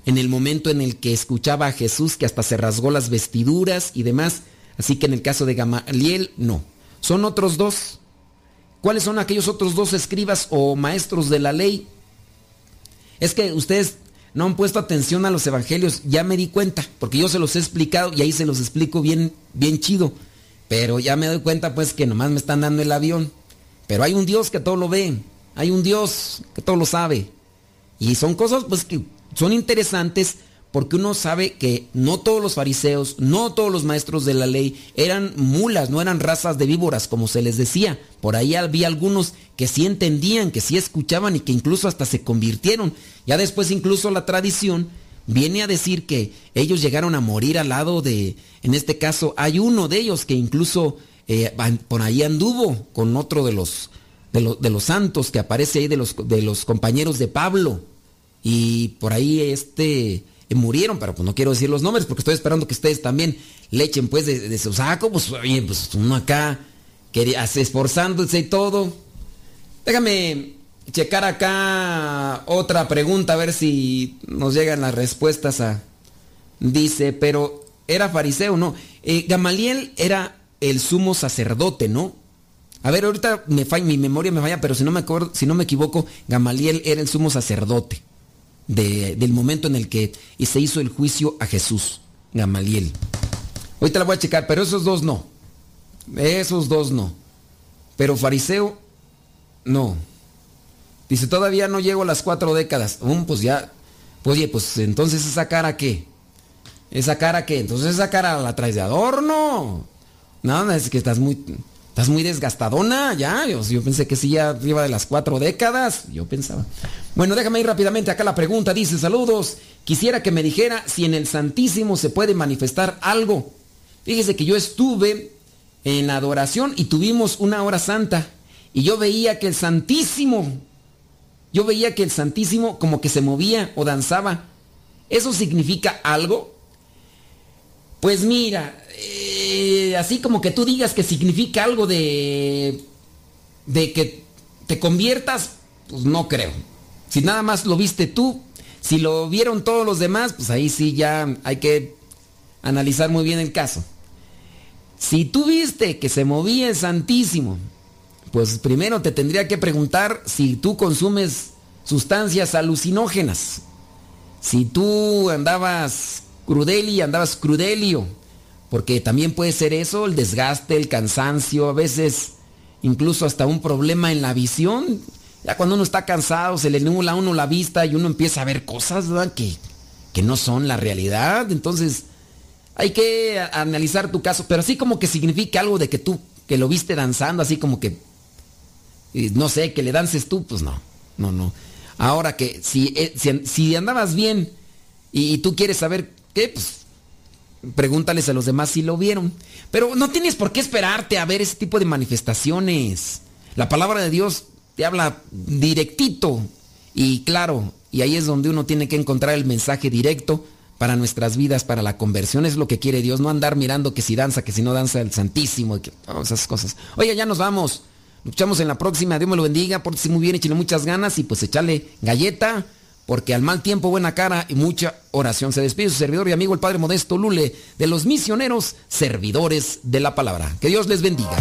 en el momento en el que escuchaba a Jesús que hasta se rasgó las vestiduras y demás. Así que en el caso de Gamaliel, no. Son otros dos. ¿Cuáles son aquellos otros dos escribas o maestros de la ley? Es que ustedes no han puesto atención a los evangelios, ya me di cuenta, porque yo se los he explicado y ahí se los explico bien, bien chido. Pero ya me doy cuenta pues que nomás me están dando el avión. Pero hay un Dios que todo lo ve, hay un Dios que todo lo sabe. Y son cosas pues que son interesantes porque uno sabe que no todos los fariseos, no todos los maestros de la ley eran mulas, no eran razas de víboras, como se les decía. Por ahí había algunos que sí entendían, que sí escuchaban y que incluso hasta se convirtieron. Ya después incluso la tradición viene a decir que ellos llegaron a morir al lado de, en este caso, hay uno de ellos que incluso eh, por ahí anduvo con otro de los, de, los santos que aparece ahí de los, de los compañeros de Pablo. Y por ahí este murieron, pero pues no quiero decir los nombres porque estoy esperando que ustedes también le echen pues de, su saco, pues oye, pues uno acá quería, esforzándose y todo. Déjame checar acá otra pregunta a ver si nos llegan las respuestas a... Dice, pero era fariseo, ¿no? Eh, Gamaliel era el sumo sacerdote, ¿no? A ver, ahorita me falla, mi memoria me falla, pero si no me acuerdo, si no me equivoco, Gamaliel era el sumo sacerdote del momento en el que se hizo el juicio a Jesús, Gamaliel. Ahorita la voy a checar, pero esos dos no. Esos dos no. Pero fariseo, no. Dice, todavía no llego a las cuatro décadas. pues ya. Pues, oye, pues entonces esa cara qué. ¿Esa cara qué? Entonces esa cara la traes de adorno. No, es que estás muy. Estás muy desgastadona ya. Yo, yo, pensé que sí ya iba de las cuatro décadas. Yo pensaba. Bueno, déjame ir rápidamente acá la pregunta. Dice, saludos. Quisiera que me dijera si en el Santísimo se puede manifestar algo. Fíjese que yo estuve en adoración y tuvimos una hora santa. Y yo veía que el Santísimo, yo veía que el Santísimo como que se movía o danzaba. ¿Eso significa algo? Pues mira, así como que tú digas que significa algo de, de que te conviertas, pues no creo. Si nada más lo viste tú, si lo vieron todos los demás, pues ahí sí ya hay que analizar muy bien el caso. Si tú viste que se movía el Santísimo, pues primero te tendría que preguntar si tú consumes sustancias alucinógenas. Si tú andabas crudeli, andabas crudelio, porque también puede ser eso, el desgaste, el cansancio, a veces incluso hasta un problema en la visión. Ya cuando uno está cansado, se le nubla a uno la vista y uno empieza a ver cosas Que, que no son la realidad. Entonces, hay que analizar tu caso, pero así como que significa algo de que tú, que lo viste danzando, así como que, no sé, que le dances tú, pues no, no, no. Ahora que si, eh, si andabas bien y tú quieres saber qué, pues pregúntales a los demás si lo vieron. Pero no tienes por qué esperarte a ver ese tipo de manifestaciones. La palabra de Dios te habla directito y claro, y ahí es donde uno tiene que encontrar el mensaje directo para nuestras vidas, para la conversión, es lo que quiere Dios, no andar mirando que si danza, que si no danza el Santísimo, que, esas cosas. Oye, ya nos vamos. Luchamos en la próxima, Dios me lo bendiga, pórtese muy bien, échale muchas ganas y pues echale galleta, porque al mal tiempo buena cara y mucha oración. Se despide su servidor y amigo el Padre Modesto Lule de los misioneros servidores de la palabra. Que Dios les bendiga.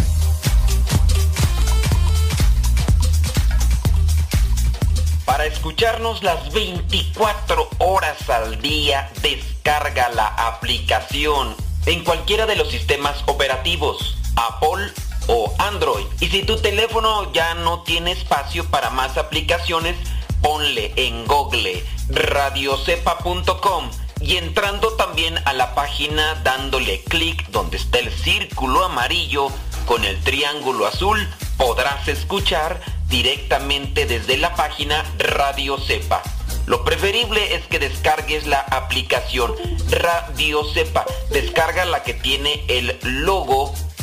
Para escucharnos las 24 horas al día, descarga la aplicación en cualquiera de los sistemas operativos, Apple o Android. Y si tu teléfono ya no tiene espacio para más aplicaciones, ponle en google radiocepa.com y entrando también a la página dándole clic donde está el círculo amarillo con el triángulo azul, podrás escuchar directamente desde la página Radio Cepa. Lo preferible es que descargues la aplicación Radio Cepa. Descarga la que tiene el logo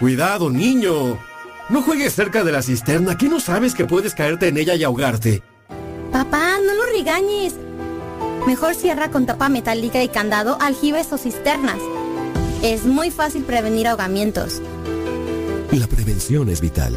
Cuidado, niño. No juegues cerca de la cisterna, que no sabes que puedes caerte en ella y ahogarte. Papá, no lo regañes. Mejor cierra con tapa metálica y candado aljibes o cisternas. Es muy fácil prevenir ahogamientos. La prevención es vital.